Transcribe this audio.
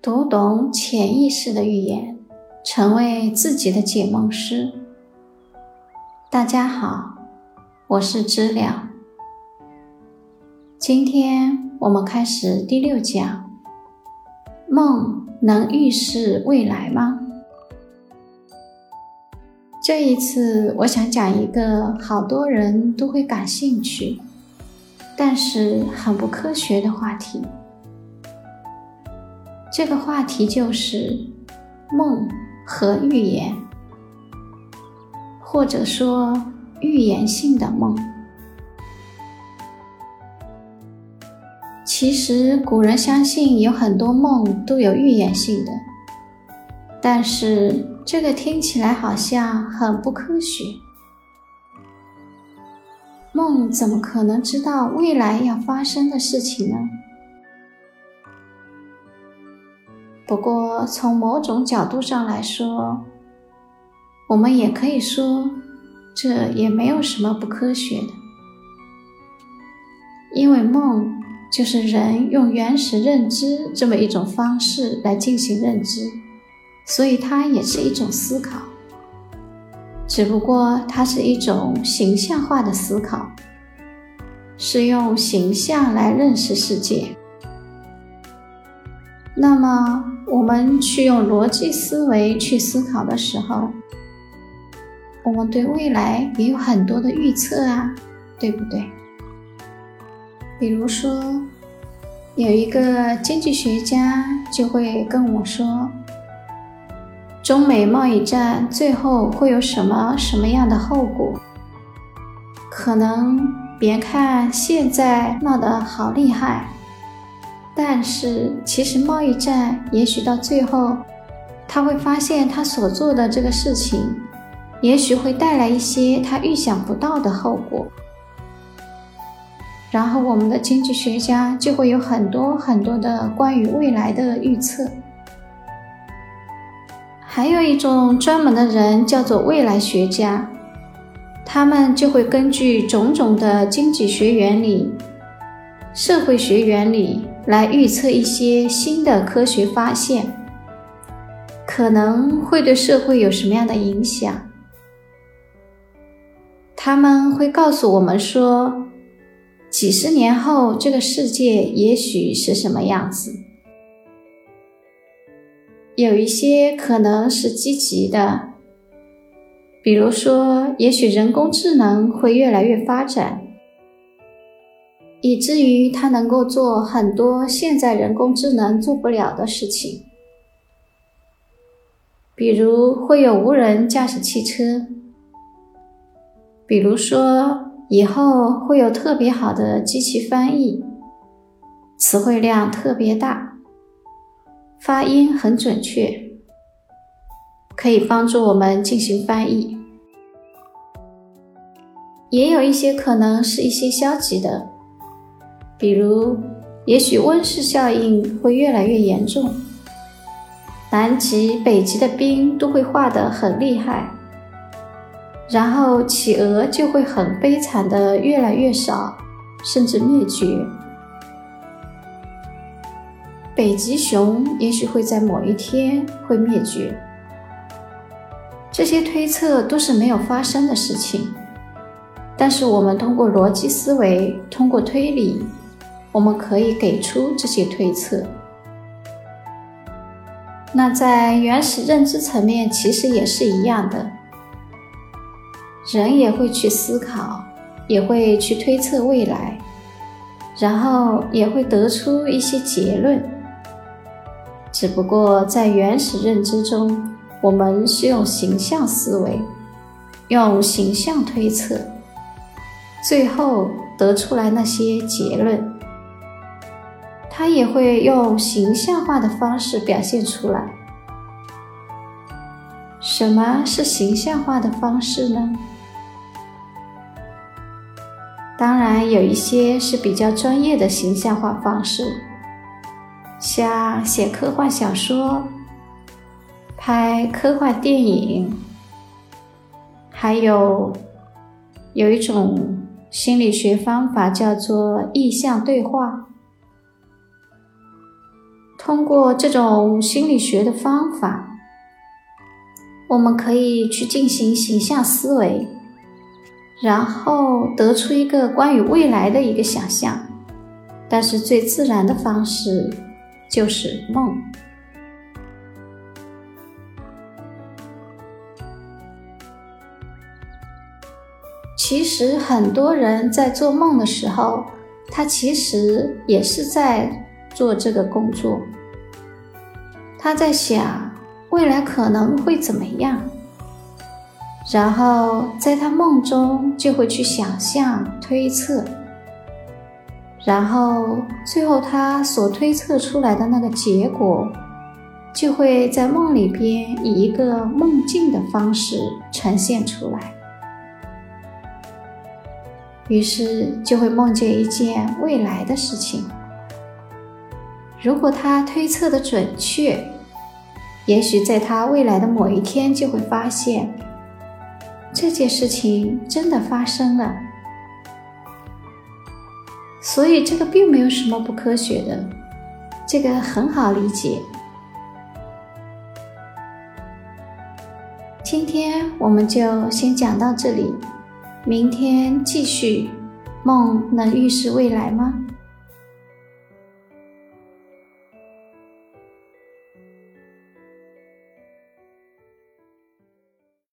读懂潜意识的预言，成为自己的解梦师。大家好，我是知了。今天我们开始第六讲：梦能预示未来吗？这一次，我想讲一个好多人都会感兴趣，但是很不科学的话题。这个话题就是梦和预言，或者说预言性的梦。其实古人相信有很多梦都有预言性的，但是。这个听起来好像很不科学。梦怎么可能知道未来要发生的事情呢？不过从某种角度上来说，我们也可以说，这也没有什么不科学的，因为梦就是人用原始认知这么一种方式来进行认知。所以它也是一种思考，只不过它是一种形象化的思考，是用形象来认识世界。那么我们去用逻辑思维去思考的时候，我们对未来也有很多的预测啊，对不对？比如说，有一个经济学家就会跟我说。中美贸易战最后会有什么什么样的后果？可能别看现在闹得好厉害，但是其实贸易战也许到最后，他会发现他所做的这个事情，也许会带来一些他预想不到的后果。然后我们的经济学家就会有很多很多的关于未来的预测。还有一种专门的人叫做未来学家，他们就会根据种种的经济学原理、社会学原理来预测一些新的科学发现，可能会对社会有什么样的影响。他们会告诉我们说，几十年后这个世界也许是什么样子。有一些可能是积极的，比如说，也许人工智能会越来越发展，以至于它能够做很多现在人工智能做不了的事情，比如会有无人驾驶汽车，比如说以后会有特别好的机器翻译，词汇量特别大。发音很准确，可以帮助我们进行翻译。也有一些可能是一些消极的，比如，也许温室效应会越来越严重，南极、北极的冰都会化得很厉害，然后企鹅就会很悲惨的越来越少，甚至灭绝。北极熊也许会在某一天会灭绝，这些推测都是没有发生的事情。但是我们通过逻辑思维，通过推理，我们可以给出这些推测。那在原始认知层面，其实也是一样的，人也会去思考，也会去推测未来，然后也会得出一些结论。只不过在原始认知中，我们是用形象思维，用形象推测，最后得出来那些结论。他也会用形象化的方式表现出来。什么是形象化的方式呢？当然，有一些是比较专业的形象化方式。像写科幻小说、拍科幻电影，还有有一种心理学方法叫做意象对话。通过这种心理学的方法，我们可以去进行形象思维，然后得出一个关于未来的一个想象。但是最自然的方式就是梦。其实很多人在做梦的时候，他其实也是在做这个工作。他在想未来可能会怎么样，然后在他梦中就会去想象、推测，然后最后他所推测出来的那个结果，就会在梦里边以一个梦境的方式呈现出来。于是就会梦见一件未来的事情。如果他推测的准确，也许在他未来的某一天就会发现这件事情真的发生了。所以这个并没有什么不科学的，这个很好理解。今天我们就先讲到这里。明天继续，梦能预示未来吗？